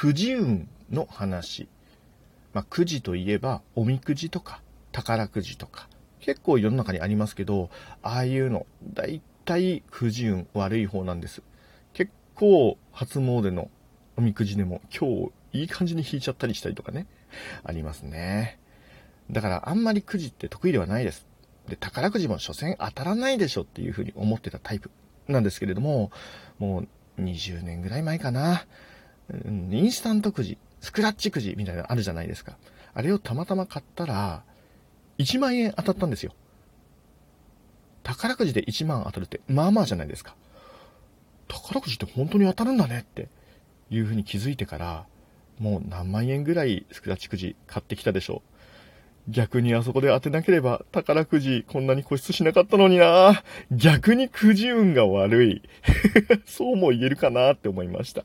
くじ運の話。まあ、くじといえば、おみくじとか、宝くじとか、結構世の中にありますけど、ああいうの、だいたいくじ運悪い方なんです。結構、初詣のおみくじでも今日いい感じに引いちゃったりしたりとかね、ありますね。だからあんまりくじって得意ではないです。で、宝くじも所詮当たらないでしょっていうふうに思ってたタイプなんですけれども、もう20年ぐらい前かな。インスタントくじ、スクラッチくじみたいなのあるじゃないですか。あれをたまたま買ったら、1万円当たったんですよ。宝くじで1万当たるって、まあまあじゃないですか。宝くじって本当に当たるんだねっていうふうに気づいてから、もう何万円ぐらいスクラッチくじ買ってきたでしょう。逆にあそこで当てなければ宝くじこんなに固執しなかったのにな逆にくじ運が悪い。そうも言えるかなって思いました。